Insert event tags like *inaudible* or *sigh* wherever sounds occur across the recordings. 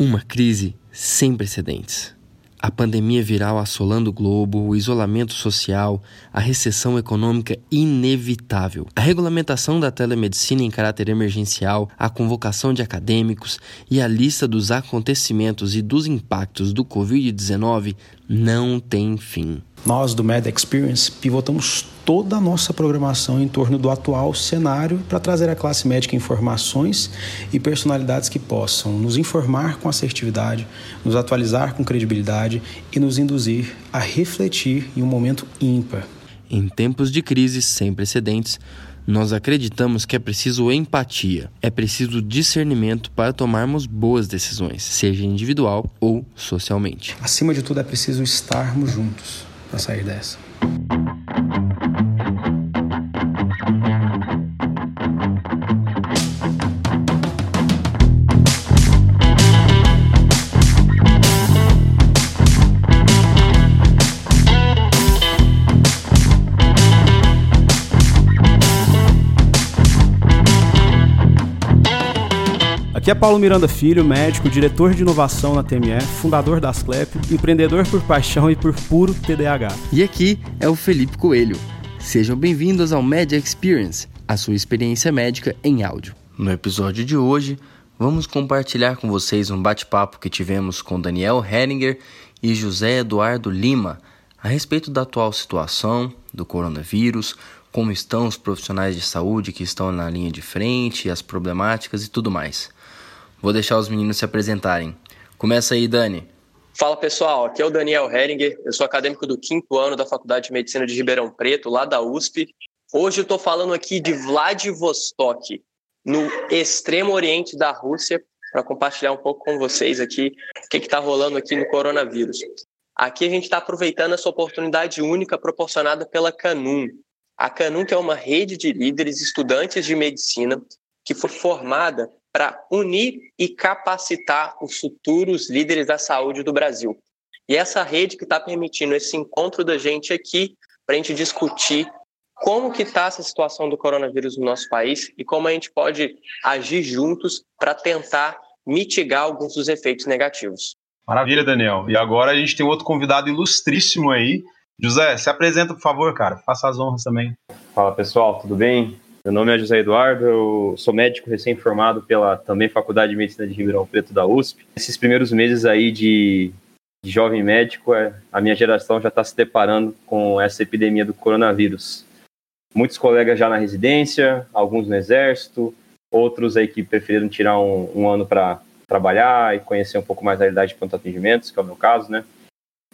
Uma crise sem precedentes. A pandemia viral assolando o globo, o isolamento social, a recessão econômica inevitável, a regulamentação da telemedicina em caráter emergencial, a convocação de acadêmicos e a lista dos acontecimentos e dos impactos do Covid-19 não tem fim. Nós do Med Experience pivotamos toda a nossa programação em torno do atual cenário para trazer à classe médica informações e personalidades que possam nos informar com assertividade, nos atualizar com credibilidade e nos induzir a refletir em um momento ímpar. Em tempos de crise sem precedentes, nós acreditamos que é preciso empatia, é preciso discernimento para tomarmos boas decisões, seja individual ou socialmente. Acima de tudo, é preciso estarmos juntos para sair dessa. Aqui é Paulo Miranda Filho, médico, diretor de inovação na TME, fundador da Asclep, empreendedor por paixão e por puro TDAH. E aqui é o Felipe Coelho. Sejam bem-vindos ao Media Experience, a sua experiência médica em áudio. No episódio de hoje, vamos compartilhar com vocês um bate-papo que tivemos com Daniel Heringer e José Eduardo Lima a respeito da atual situação do coronavírus, como estão os profissionais de saúde que estão na linha de frente, as problemáticas e tudo mais. Vou deixar os meninos se apresentarem. Começa aí, Dani. Fala pessoal, aqui é o Daniel Heringer, eu sou acadêmico do quinto ano da Faculdade de Medicina de Ribeirão Preto, lá da USP. Hoje eu estou falando aqui de Vladivostok, no extremo oriente da Rússia, para compartilhar um pouco com vocês aqui o que está rolando aqui no coronavírus. Aqui a gente está aproveitando essa oportunidade única proporcionada pela Canum. A Canum que é uma rede de líderes estudantes de medicina que foi formada para unir e capacitar os futuros líderes da saúde do Brasil. E essa rede que está permitindo esse encontro da gente aqui para a gente discutir como que está essa situação do coronavírus no nosso país e como a gente pode agir juntos para tentar mitigar alguns dos efeitos negativos. Maravilha, Daniel. E agora a gente tem outro convidado ilustríssimo aí. José, se apresenta, por favor, cara. Faça as honras também. Fala, pessoal, tudo bem? Meu nome é José Eduardo, eu sou médico recém-formado pela também Faculdade de Medicina de Ribeirão Preto da USP. Esses primeiros meses aí de, de jovem médico, é, a minha geração já está se deparando com essa epidemia do coronavírus. Muitos colegas já na residência, alguns no exército, outros aí que preferiram tirar um, um ano para trabalhar e conhecer um pouco mais a realidade de pronto atendimentos, que é o meu caso, né?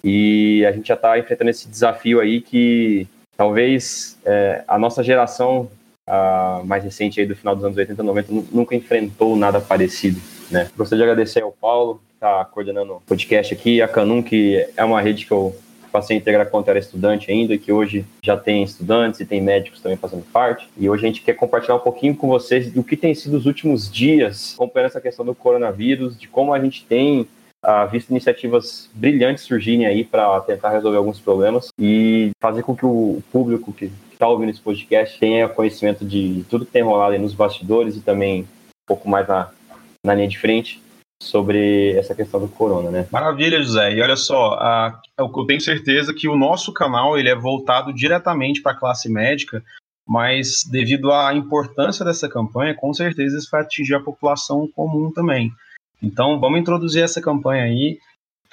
E a gente já está enfrentando esse desafio aí que talvez é, a nossa geração uh, mais recente aí do final dos anos 80 e 90 nunca enfrentou nada parecido. Né? Gostaria de agradecer ao Paulo, que está coordenando o podcast aqui, a Canum, que é uma rede que eu passei a integrar quando era estudante ainda, que hoje já tem estudantes e tem médicos também fazendo parte. E hoje a gente quer compartilhar um pouquinho com vocês do que tem sido os últimos dias, acompanhando essa questão do coronavírus, de como a gente tem uh, visto iniciativas brilhantes surgirem aí para tentar resolver alguns problemas e fazer com que o público que está ouvindo esse podcast tenha conhecimento de tudo que tem rolado nos bastidores e também um pouco mais na, na linha de frente sobre essa questão do corona, né? Maravilha, José. E olha só, a, eu tenho certeza que o nosso canal ele é voltado diretamente para a classe médica, mas devido à importância dessa campanha, com certeza isso vai atingir a população comum também. Então, vamos introduzir essa campanha aí.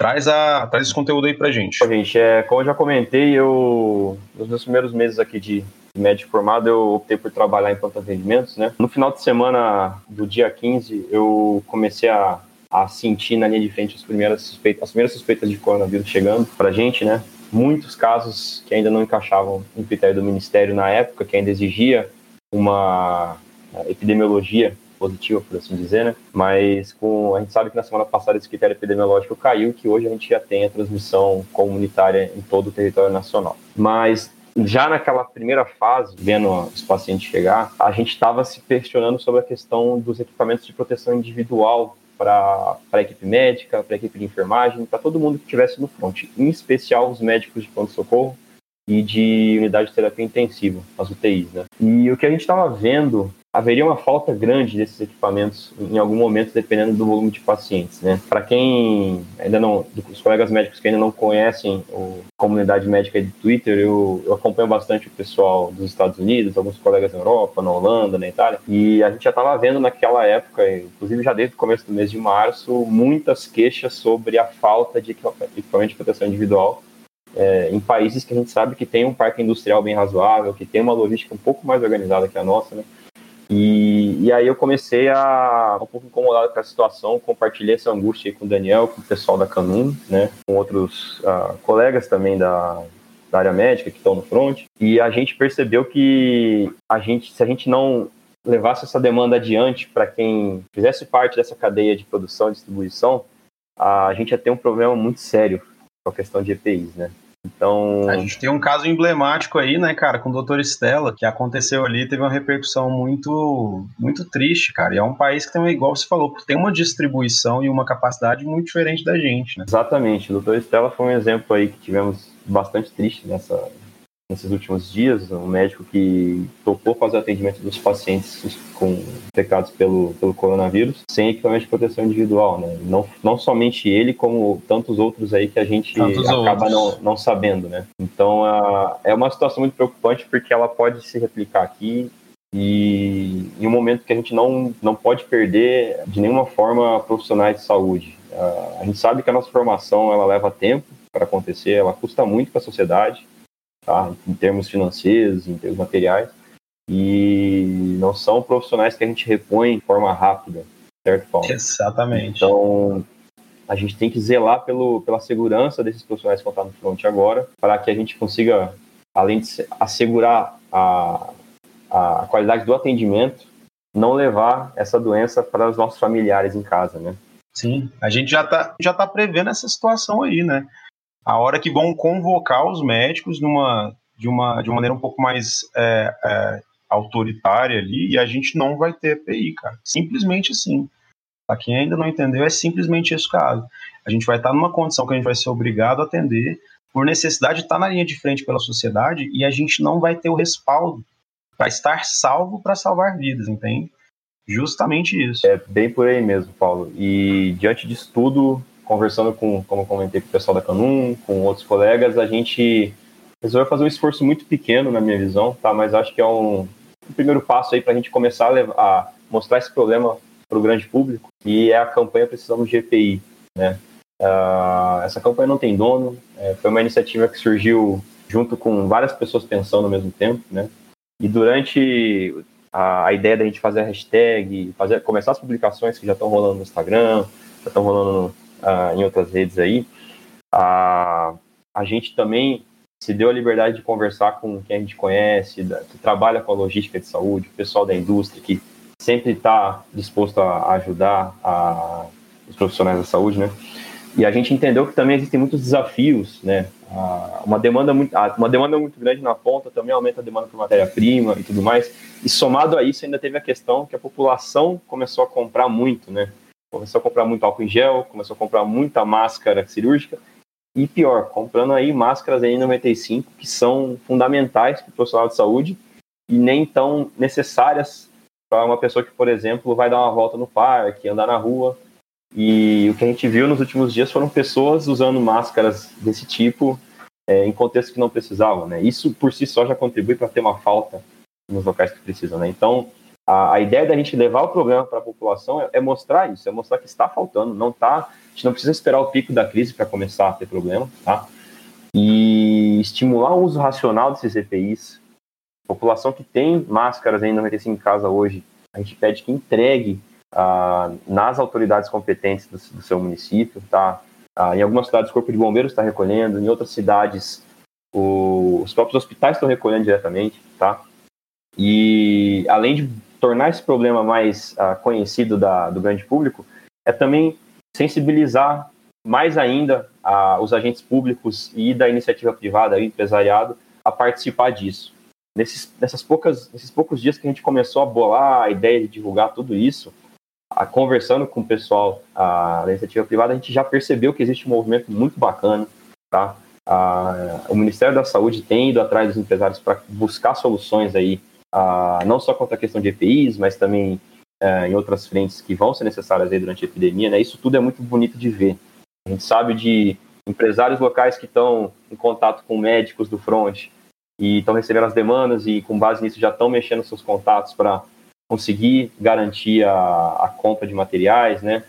Traz, a, traz esse conteúdo aí pra gente. Gente, é, como eu já comentei, eu nos meus primeiros meses aqui de médico formado, eu optei por trabalhar em pronto atendimentos, né? No final de semana do dia 15, eu comecei a, a sentir na linha de frente as primeiras suspeitas, as primeiras suspeitas de coronavírus chegando pra gente, né? Muitos casos que ainda não encaixavam no critério do Ministério na época, que ainda exigia uma epidemiologia positiva, por assim dizer, né? Mas com, a gente sabe que na semana passada esse critério epidemiológico caiu, que hoje a gente já tem a transmissão comunitária em todo o território nacional. Mas já naquela primeira fase, vendo os pacientes chegar, a gente estava se questionando sobre a questão dos equipamentos de proteção individual para a equipe médica, para a equipe de enfermagem, para todo mundo que estivesse no front, em especial os médicos de pronto-socorro e de unidade de terapia intensiva, as UTIs, né? E o que a gente estava vendo haveria uma falta grande desses equipamentos em algum momento, dependendo do volume de pacientes, né? Para quem ainda não, os colegas médicos que ainda não conhecem a comunidade médica de Twitter, eu, eu acompanho bastante o pessoal dos Estados Unidos, alguns colegas na Europa, na Holanda, na Itália, e a gente já estava vendo naquela época, inclusive já desde o começo do mês de março, muitas queixas sobre a falta de equipamento de proteção individual é, em países que a gente sabe que tem um parque industrial bem razoável, que tem uma logística um pouco mais organizada que a nossa, né? E, e aí eu comecei a um pouco incomodado com a situação, compartilhei essa angústia com o Daniel, com o pessoal da Canum, né, com outros uh, colegas também da, da área médica que estão no front, e a gente percebeu que a gente, se a gente não levasse essa demanda adiante para quem fizesse parte dessa cadeia de produção e distribuição, a gente ia ter um problema muito sério com a questão de EPIs, né? Então. A gente tem um caso emblemático aí, né, cara, com o doutor Stella, que aconteceu ali, teve uma repercussão muito, muito triste, cara. E é um país que tem, igual você falou, tem uma distribuição e uma capacidade muito diferente da gente, né? Exatamente. O doutor Stella foi um exemplo aí que tivemos bastante triste nessa, nesses últimos dias, um médico que topou fazer o atendimento dos pacientes com pecados pelo, pelo coronavírus sem equipamento de proteção individual, né? Não, não somente ele, como tantos outros aí que a gente tantos acaba não, não sabendo, né? Então, uh, é uma situação muito preocupante porque ela pode se replicar aqui e em um momento que a gente não, não pode perder de nenhuma forma profissionais de saúde. A gente sabe que a nossa formação ela leva tempo para acontecer, ela custa muito para a sociedade, tá? em termos financeiros, em termos materiais, e não são profissionais que a gente repõe de forma rápida, certo, Paulo? Exatamente. Então, a gente tem que zelar pelo, pela segurança desses profissionais que estão no front agora, para que a gente consiga, além de assegurar a, a qualidade do atendimento, não levar essa doença para os nossos familiares em casa, né? Sim, a gente já está já tá prevendo essa situação aí, né? A hora que vão convocar os médicos numa, de, uma, de uma maneira um pouco mais é, é, autoritária ali, e a gente não vai ter EPI, cara. Simplesmente assim. Para quem ainda não entendeu, é simplesmente esse caso. A gente vai estar numa condição que a gente vai ser obrigado a atender por necessidade de estar na linha de frente pela sociedade e a gente não vai ter o respaldo para estar salvo para salvar vidas, entende? Justamente isso. É bem por aí mesmo, Paulo. E diante disso tudo, conversando com, como comentei, com o pessoal da Canum, com outros colegas, a gente resolveu fazer um esforço muito pequeno, na minha visão, tá? Mas acho que é um, um primeiro passo aí para a gente começar a, levar, a, mostrar esse problema para o grande público, e é a campanha Precisamos de EPI, né? Uh, essa campanha não tem dono, é, foi uma iniciativa que surgiu junto com várias pessoas pensando ao mesmo tempo, né? E durante a, a ideia da gente fazer a hashtag, fazer, começar as publicações que já estão rolando no Instagram, já estão rolando uh, em outras redes aí, a, a gente também se deu a liberdade de conversar com quem a gente conhece, da, que trabalha com a logística de saúde, o pessoal da indústria, que sempre está disposto a, ajudar a, os profissionais da saúde, né? E a gente entendeu que também existem muitos desafios, né? uma demanda muito, uma demanda muito grande na ponta também aumenta a demanda por matéria-prima e tudo mais. E somado a isso ainda teve a questão que a população começou a comprar muito, né? Começou a comprar muito álcool em gel, começou a comprar muita máscara cirúrgica e pior, comprando aí máscaras N95 que são fundamentais para o profissional de saúde e nem tão necessárias para uma pessoa que, por exemplo, vai dar uma volta no parque, andar na rua. E o que a gente viu nos últimos dias foram pessoas usando máscaras desse tipo é, em contextos que não precisavam, né? Isso por si só já contribui para ter uma falta nos locais que precisam, né? Então, a, a ideia da gente levar o problema para a população é, é, mostrar isso, é mostrar que está faltando, não tá. A gente não precisa esperar o pico da crise para começar a ter problema, tá? E estimular o uso racional desses EPIs. População que tem máscaras ainda 95 em casa hoje, a gente pede que entregue ah, nas autoridades competentes do, do seu município, tá? Ah, em algumas cidades o Corpo de Bombeiros está recolhendo, em outras cidades o, os próprios hospitais estão recolhendo diretamente, tá? E além de tornar esse problema mais uh, conhecido da, do grande público é também sensibilizar mais ainda uh, os agentes públicos e da iniciativa privada, o empresariado, a participar disso. Nesses, nessas poucas, nesses poucos dias que a gente começou a bolar a ideia de divulgar tudo isso, a, conversando com o pessoal a, da iniciativa privada, a gente já percebeu que existe um movimento muito bacana. Tá? A, o Ministério da Saúde tem ido atrás dos empresários para buscar soluções aí uh, não só contra a questão de EPIs, mas também uh, em outras frentes que vão ser necessárias aí durante a epidemia, né? Isso tudo é muito bonito de ver. A gente sabe de empresários locais que estão em contato com médicos do front e estão recebendo as demandas e com base nisso já estão mexendo seus contatos para conseguir garantir a, a compra de materiais, né?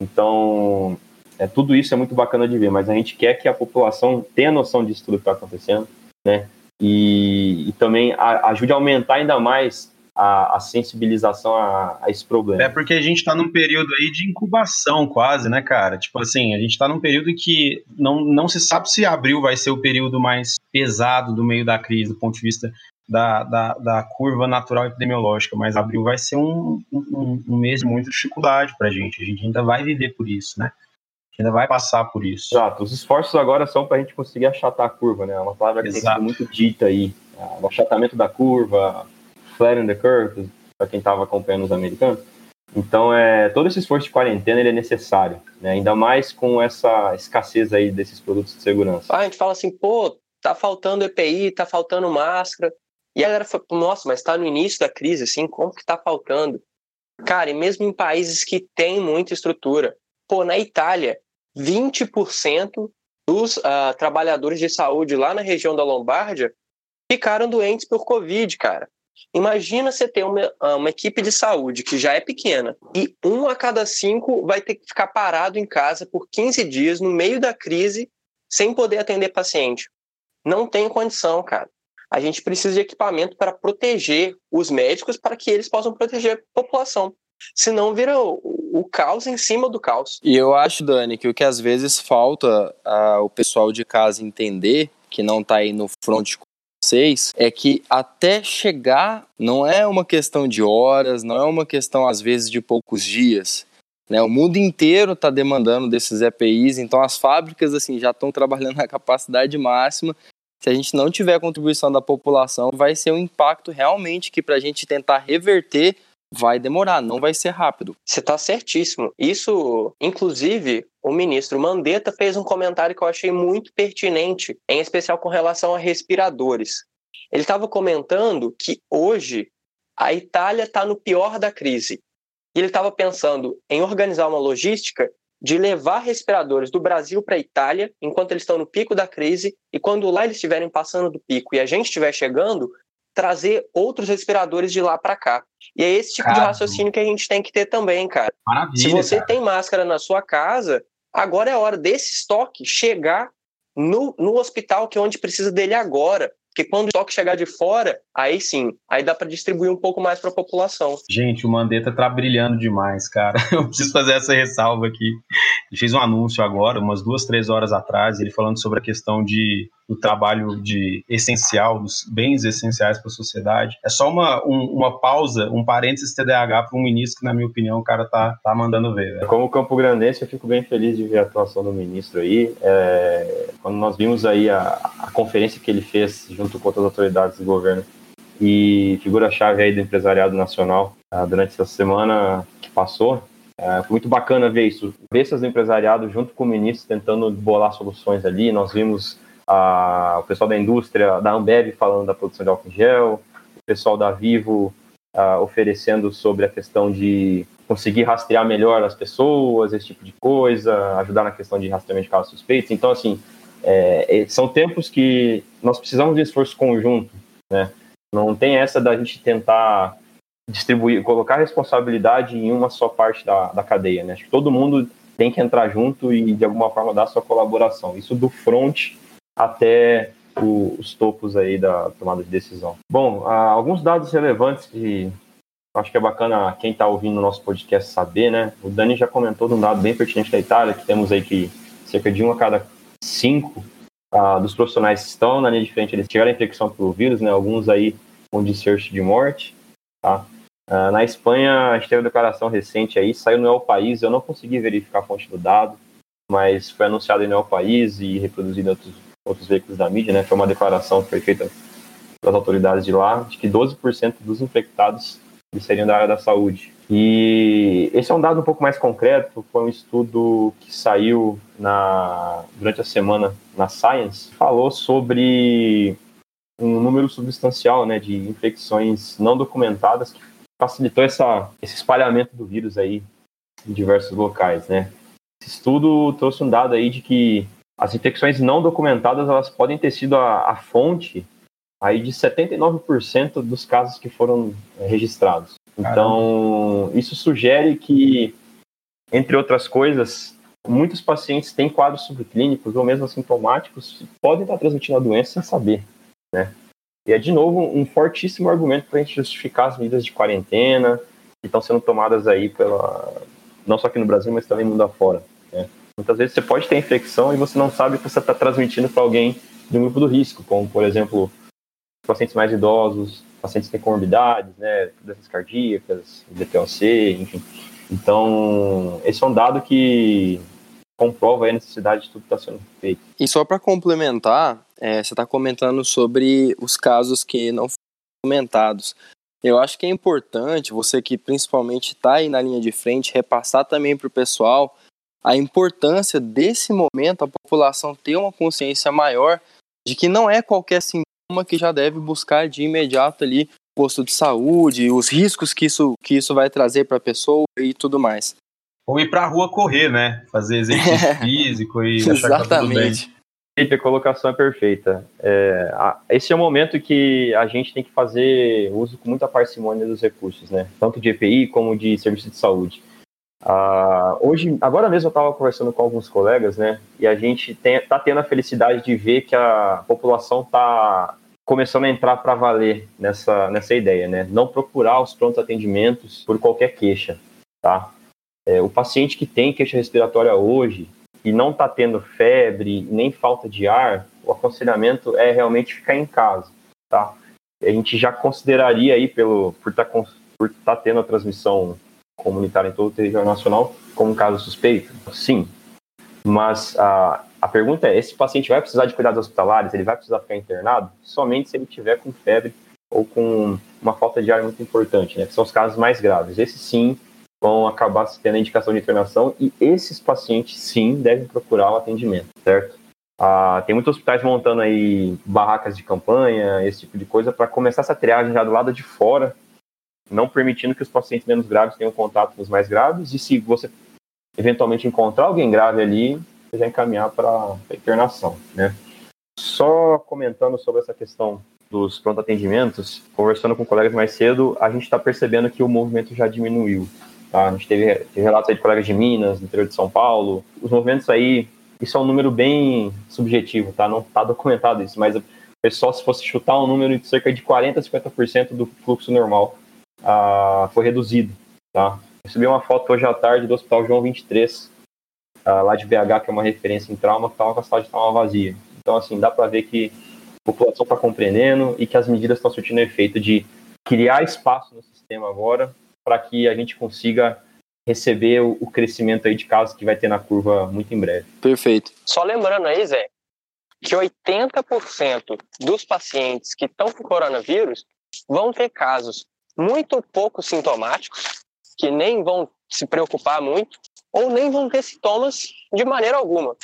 Então, é, tudo isso é muito bacana de ver, mas a gente quer que a população tenha noção disso tudo que está acontecendo, né? E, e também a, ajude a aumentar ainda mais a, a sensibilização a, a, esse problema. É porque a gente está num período aí de incubação quase, né, cara? Tipo assim, a gente está num período que não, não se sabe se abril vai ser o período mais pesado do meio da crise, do ponto de vista da, da, da curva natural epidemiológica, mas abril vai ser um, um, um mês de muita dificuldade para a gente. A gente ainda vai viver por isso, né? Ainda vai passar por isso. Exato. Os esforços agora são para a gente conseguir achatar a curva, né? É uma palavra que Exato. tem sido muito dita aí. O achatamento da curva, flatten the curve, para quem estava acompanhando os americanos. Então, é, todo esse esforço de quarentena ele é necessário, né? ainda mais com essa escassez aí desses produtos de segurança. Ah, a gente fala assim, pô, tá faltando EPI, tá faltando máscara. E a galera fala, nossa, mas tá no início da crise, assim, como que tá faltando? Cara, e mesmo em países que têm muita estrutura. Pô, na Itália, 20% dos uh, trabalhadores de saúde lá na região da Lombardia ficaram doentes por Covid, cara. Imagina você ter uma, ah, uma, equipe de saúde que já é pequena e um a cada cinco vai ter que ficar parado em casa por 15 dias no meio da crise sem poder atender paciente. Não tem condição, cara. A gente precisa de equipamento para proteger os médicos para que eles possam proteger a população. Senão vira o, o caos em cima do caos. E eu acho, Dani, que o que às vezes falta o pessoal de casa entender, que não está aí no front com vocês, é que até chegar não é uma questão de horas, não é uma questão às vezes de poucos dias. Né? O mundo inteiro está demandando desses EPIs, então as fábricas assim já estão trabalhando *laughs* na capacidade máxima se a gente não tiver a contribuição da população, vai ser um impacto realmente que para a gente tentar reverter vai demorar, não vai ser rápido. Você está certíssimo. Isso, inclusive, o ministro Mandetta fez um comentário que eu achei muito pertinente, em especial com relação a respiradores. Ele estava comentando que hoje a Itália está no pior da crise. E ele estava pensando em organizar uma logística de levar respiradores do Brasil para a Itália, enquanto eles estão no pico da crise, e quando lá eles estiverem passando do pico e a gente estiver chegando, trazer outros respiradores de lá para cá. E é esse tipo cara, de raciocínio que a gente tem que ter também, cara. Se você cara. tem máscara na sua casa, agora é a hora desse estoque chegar no, no hospital, que é onde precisa dele agora. Porque quando o estoque chegar de fora, aí sim, aí dá para distribuir um pouco mais para a população. Gente, o Mandetta tá brilhando demais, cara. *laughs* Eu preciso fazer essa ressalva aqui. Ele fez um anúncio agora, umas duas, três horas atrás, ele falando sobre a questão de do trabalho de essencial, dos bens essenciais para a sociedade. É só uma, um, uma pausa, um parênteses TDAH para um ministro que, na minha opinião, o cara tá, tá mandando ver. Como Campo Grandense, eu fico bem feliz de ver a atuação do ministro aí. É, quando nós vimos aí a, a conferência que ele fez junto com outras autoridades do governo e figura-chave aí do empresariado nacional uh, durante essa semana que passou, é, foi muito bacana ver isso, ver esses empresariados junto com o ministro tentando bolar soluções ali. Nós vimos a, o pessoal da indústria, da Ambev falando da produção de álcool em gel, o pessoal da Vivo oferecendo sobre a questão de conseguir rastrear melhor as pessoas, esse tipo de coisa, ajudar na questão de rastreamento de casos suspeitos. Então, assim, é, são tempos que nós precisamos de esforço conjunto, né? Não tem essa da gente tentar distribuir, colocar a responsabilidade em uma só parte da, da cadeia, né? Acho que todo mundo tem que entrar junto e de alguma forma dar sua colaboração. Isso do front até o, os topos aí da tomada de decisão. Bom, alguns dados relevantes que acho que é bacana quem está ouvindo o nosso podcast saber, né? O Dani já comentou de um dado bem pertinente da Itália, que temos aí que cerca de um a cada cinco uh, dos profissionais que estão na linha de frente, eles tiveram infecção pelo vírus, né? Alguns aí com desfecho de morte, tá? Uh, na Espanha, a gente teve uma declaração recente aí, saiu no El País, eu não consegui verificar a fonte do dado, mas foi anunciado em El País e reproduzido em outros, outros veículos da mídia, né? Foi uma declaração que foi feita pelas autoridades de lá, de que 12% dos infectados seriam da área da saúde. E esse é um dado um pouco mais concreto, foi um estudo que saiu na, durante a semana na Science, falou sobre um número substancial né, de infecções não documentadas que facilitou essa, esse espalhamento do vírus aí em diversos locais, né? Esse estudo trouxe um dado aí de que as infecções não documentadas elas podem ter sido a, a fonte aí de 79% dos casos que foram é, registrados. Então, isso sugere que, entre outras coisas, muitos pacientes têm quadros subclínicos ou mesmo assintomáticos podem estar transmitindo a doença sem saber, né? E é, de novo, um fortíssimo argumento para a gente justificar as medidas de quarentena que estão sendo tomadas aí pela... não só aqui no Brasil, mas também mundo afora? Muitas vezes você pode ter infecção e você não sabe que você está transmitindo para alguém de um grupo do risco, como, por exemplo, pacientes mais idosos, pacientes com comorbidades, né, doenças cardíacas, DPOC, enfim. Então, esse é um dado que comprova a necessidade de tudo que está sendo feito. E só para complementar, é, você está comentando sobre os casos que não foram comentados. Eu acho que é importante você que principalmente está aí na linha de frente repassar também para o pessoal a importância desse momento a população ter uma consciência maior de que não é qualquer sintoma que já deve buscar de imediato ali posto de saúde, os riscos que isso, que isso vai trazer para a pessoa e tudo mais. Ou ir para a rua correr, né? Fazer exercício *laughs* físico e *laughs* achar Exatamente. que tá tudo bem. A colocação é perfeita. É, a, esse é o momento que a gente tem que fazer uso com muita parcimônia dos recursos, né? Tanto de EPI como de serviço de saúde. Ah, hoje, agora mesmo eu estava conversando com alguns colegas, né? E a gente está tendo a felicidade de ver que a população está começando a entrar para valer nessa, nessa ideia, né? Não procurar os prontos atendimentos por qualquer queixa, tá? É, o paciente que tem queixa respiratória hoje e não está tendo febre nem falta de ar, o aconselhamento é realmente ficar em casa, tá? A gente já consideraria aí pelo por estar tá, por tá tendo a transmissão comunitária em todo o território nacional como um caso suspeito? Sim. Mas a, a pergunta é: esse paciente vai precisar de cuidados hospitalares? Ele vai precisar ficar internado? Somente se ele tiver com febre ou com uma falta de ar muito importante, né? Que são os casos mais graves. Esses sim vão acabar tendo a indicação de internação e esses pacientes sim devem procurar o atendimento, certo? Ah, tem muitos hospitais montando aí barracas de campanha, esse tipo de coisa, para começar essa triagem já do lado de fora não permitindo que os pacientes menos graves tenham contato com os mais graves, e se você eventualmente encontrar alguém grave ali, você já encaminhar para internação, né? Só comentando sobre essa questão dos pronto atendimentos, conversando com colegas mais cedo, a gente está percebendo que o movimento já diminuiu. Tá? A gente teve, teve relatos de colegas de Minas, do interior de São Paulo. Os movimentos aí, isso é um número bem subjetivo, tá? Não está documentado isso, mas o pessoal, se fosse chutar um número de cerca de 40% a 50% do fluxo normal ah, foi reduzido. Tá? Recebi uma foto hoje à tarde do Hospital João 23, ah, lá de BH, que é uma referência em trauma, que estava com a sala de trauma vazia. Então, assim, dá para ver que a população está compreendendo e que as medidas estão surtindo efeito de criar espaço no sistema agora para que a gente consiga receber o, o, crescimento aí de casos que vai ter na curva muito em breve. Perfeito. Só lembrando aí, Zé, que 80% dos pacientes que estão com coronavírus vão ter casos muito pouco sintomáticos, que nem vão se preocupar muito, ou nem vão ter sintomas de maneira alguma.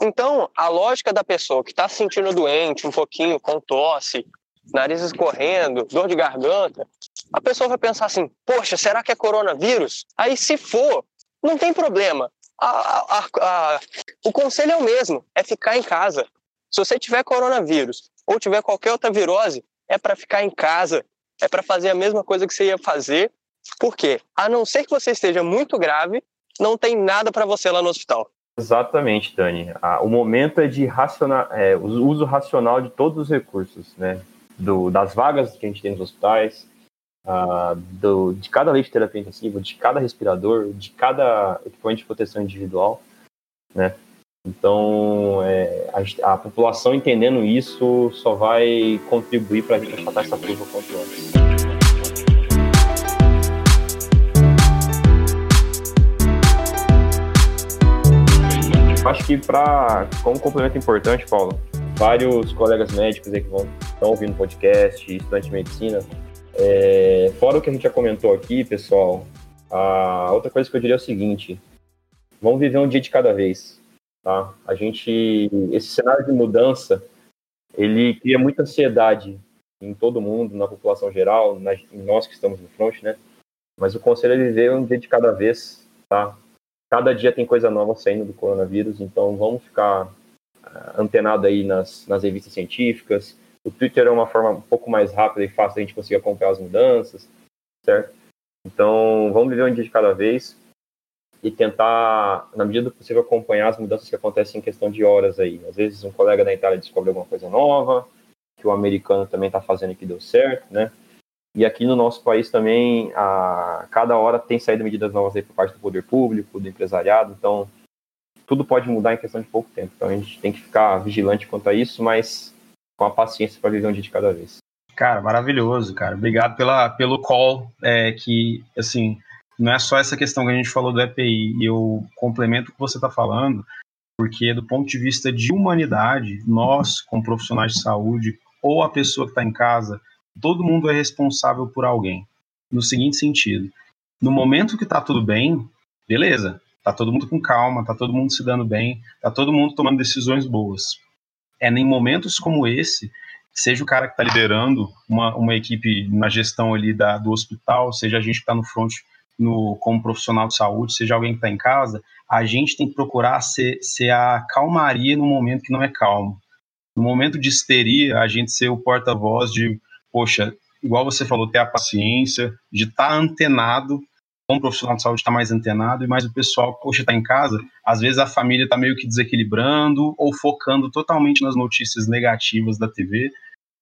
Então, a lógica da pessoa que está se sentindo doente, um pouquinho com tosse, nariz escorrendo, dor de garganta, a pessoa vai pensar assim: poxa, será que é coronavírus? Aí, se for, não tem problema. A, a, a, o conselho é o mesmo: é ficar em casa. Se você tiver coronavírus ou tiver qualquer outra virose, é para ficar em casa, é para fazer a mesma coisa que você ia fazer, porque a não ser que você esteja muito grave, não tem nada para você lá no hospital. Exatamente, Dani. o momento é de racionar, é, o uso racional de todos os recursos, né? Do, das vagas que a gente tem nos hospitais, do, de cada leite de terapia intensiva, de cada respirador, de cada equipamento de proteção individual, né? Então, é, a, a, população entendendo isso só vai contribuir para a gente achatar essa curva quanto antes. Acho que para como complemento importante, Paulo, vários colegas médicos aí que vão estão ouvindo podcast, estudantes de medicina, é, fora o que a gente já comentou aqui, pessoal, a outra coisa que eu diria é o seguinte: vamos viver um dia de cada vez Tá? A gente, esse cenário de mudança, ele cria muita ansiedade em todo mundo, na população geral, em nós que estamos no front, né? Mas o conselho é viver um dia de cada vez, tá? Cada dia tem coisa nova saindo do coronavírus, então vamos ficar uh, antenado aí nas, nas revistas científicas. O Twitter é uma forma um pouco mais rápida e fácil a gente conseguir acompanhar as mudanças, certo? Então, vamos viver um dia de cada vez e tentar, na medida do possível, acompanhar as mudanças que acontecem em questão de horas aí. Às vezes, um colega da Itália descobre alguma coisa nova, que o americano também está fazendo e que deu certo, né? E aqui no nosso país também, a cada hora tem saído medidas novas aí por parte do poder público, do empresariado, então tudo pode mudar em questão de pouco tempo. Então a gente tem que ficar vigilante quanto a isso, mas com a paciência para viver um dia de cada vez. Cara, maravilhoso, cara. Obrigado pela, pelo call, é, que, assim, não é só essa questão que a gente falou do EPI, eu complemento o que você está falando, porque do ponto de vista de humanidade, nós, como profissionais de saúde, ou a pessoa que está em casa, todo mundo é responsável por alguém. No seguinte sentido, no momento que está tudo bem, beleza, tá todo mundo com calma, tá todo mundo se dando bem, tá todo mundo tomando decisões boas. É em momentos como esse, seja o cara que está liderando uma, uma equipe na gestão ali da, do hospital, seja a gente que está no front no, como profissional de saúde, seja alguém que está em casa, a gente tem que procurar ser, ser a calmaria no momento que não é calmo no momento de histeria, a gente ser o porta-voz de, poxa, igual você falou, ter a paciência, de estar tá antenado, como profissional de saúde estar tá mais antenado, e mais o pessoal, poxa, está em casa, às vezes a família está meio que desequilibrando ou focando totalmente nas notícias negativas da TV,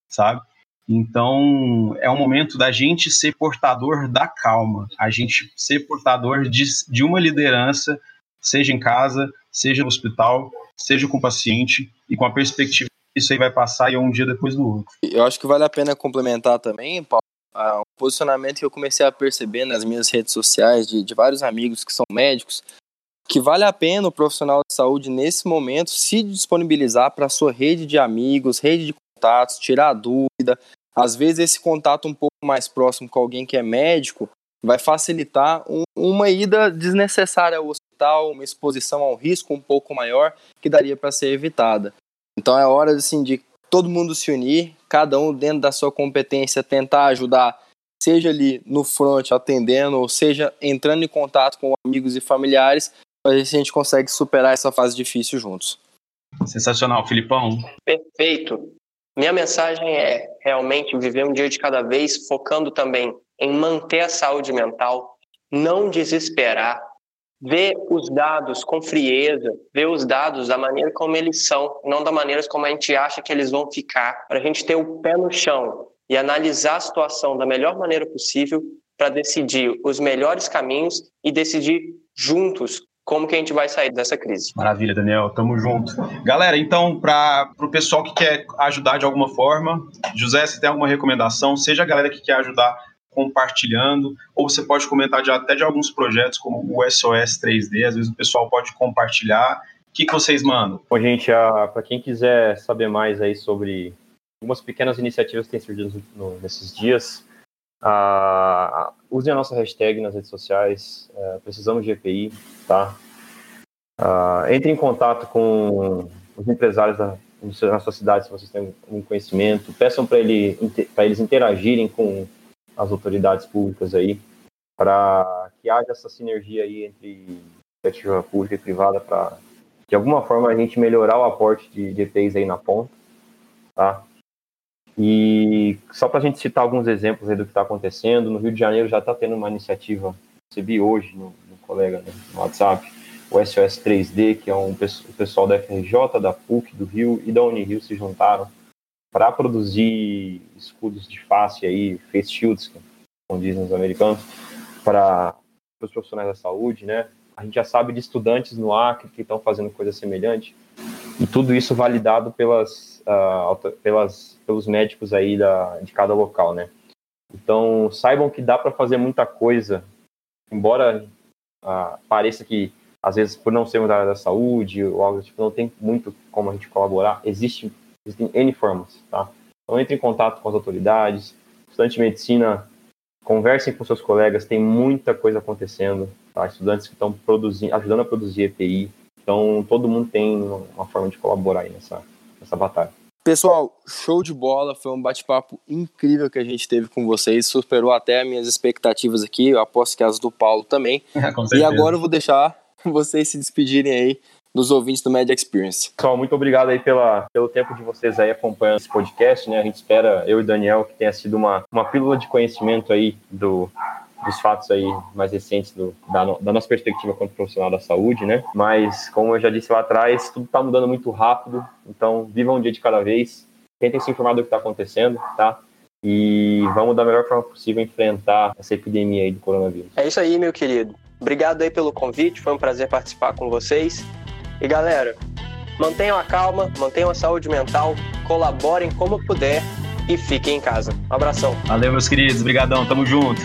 sabe? Então, é um momento da gente ser portador da calma, a gente ser portador de, de uma liderança, seja em casa, seja no hospital, seja com o paciente, e com a perspectiva isso aí vai passar e um dia depois do outro. Eu acho que vale a pena complementar também, Paulo, um posicionamento que eu comecei a perceber nas minhas redes sociais de, de vários amigos que são médicos, que vale a pena o profissional de saúde nesse momento se disponibilizar para a sua rede de amigos, rede de contatos, tirar dúvida. Às vezes esse contato um pouco mais próximo com alguém que é médico vai facilitar um, uma ida desnecessária ao hospital, uma exposição ao risco um pouco maior que daria para ser evitada. Então é hora assim, de todo mundo se unir, cada um dentro da sua competência tentar ajudar, seja ali no front atendendo, ou seja entrando em contato com amigos e familiares, para ver se a gente consegue superar essa fase difícil juntos. Sensacional, Filipão. Perfeito. Minha mensagem é realmente viver um dia de cada vez, focando também em manter a saúde mental, não desesperar, ver os dados com frieza, ver os dados da maneira como eles são, não da maneira como a gente acha que eles vão ficar, para a gente ter o pé no chão e analisar a situação da melhor maneira possível para decidir os melhores caminhos e decidir juntos como que a gente vai sair dessa crise. Maravilha, Daniel, tamo junto. Galera, então, para o pessoal que quer ajudar de alguma forma, José, se tem alguma recomendação, seja a galera que quer ajudar compartilhando, ou você pode comentar de, até de alguns projetos como o SOS 3D, às vezes o pessoal pode compartilhar. O que, que vocês mandam? Bom, gente, para quem quiser saber mais aí sobre algumas pequenas iniciativas que têm surgido no, nesses dias, uh, usem a nossa hashtag nas redes sociais, uh, precisamos de EPI, tá? Uh, entre em contato com os empresários da, na sua cidade, se vocês têm um conhecimento, peçam para ele, eles interagirem com as autoridades públicas aí, para que haja essa sinergia aí entre iniciativa pública e privada para, de alguma forma, a gente melhorar o aporte de, de EPIs aí na ponta, tá? E só para a gente citar alguns exemplos do que está acontecendo, no Rio de Janeiro já está tendo uma iniciativa, recebi hoje no, no colega né, no WhatsApp, o SOS 3D, que é um o pessoal da FRJ, da PUC do Rio e da Unirio se juntaram para produzir escudos de face aí, face shields, como dizem os americanos, para os profissionais da saúde, né? A gente já sabe de estudantes no Acre que estão fazendo coisa semelhante e tudo isso validado pelas, uh, pelas pelos médicos aí da, de cada local, né? Então saibam que dá para fazer muita coisa, embora uh, pareça que às vezes por não sermos da área da saúde ou algo tipo não tem muito como a gente colaborar, existe Existem N formas, tá? Então entre em contato com as autoridades, estudante de medicina, conversem com seus colegas, tem muita coisa acontecendo, tá? Estudantes que estão produzindo, ajudando a produzir EPI, então todo mundo tem uma forma de colaborar aí nessa, nessa batalha. Pessoal, show de bola, foi um bate-papo incrível que a gente teve com vocês, superou até as minhas expectativas aqui, eu aposto que as do Paulo também. *laughs* e agora eu vou deixar vocês se despedirem aí dos ouvintes do Media Experience. Pessoal, muito obrigado aí pela, pelo tempo de vocês aí acompanhando esse podcast, né? A gente espera, eu e Daniel, que tenha sido uma, uma pílula de conhecimento aí do, dos fatos aí mais recentes do, da, da, nossa perspectiva como profissional da saúde, né? Mas, como eu já disse lá atrás, tudo está mudando muito rápido, então vivam um dia de cada vez, tentem se informar do que está acontecendo, tá? E vamos da melhor forma possível enfrentar essa epidemia aí do coronavírus. É isso aí, meu querido. Obrigado aí pelo convite, foi um prazer participar com vocês. E galera, mantenham a calma, mantenham a saúde mental, colaborem como puder e fiquem em casa. Um abração. Valeu, meus queridos. Obrigadão. Tamo junto.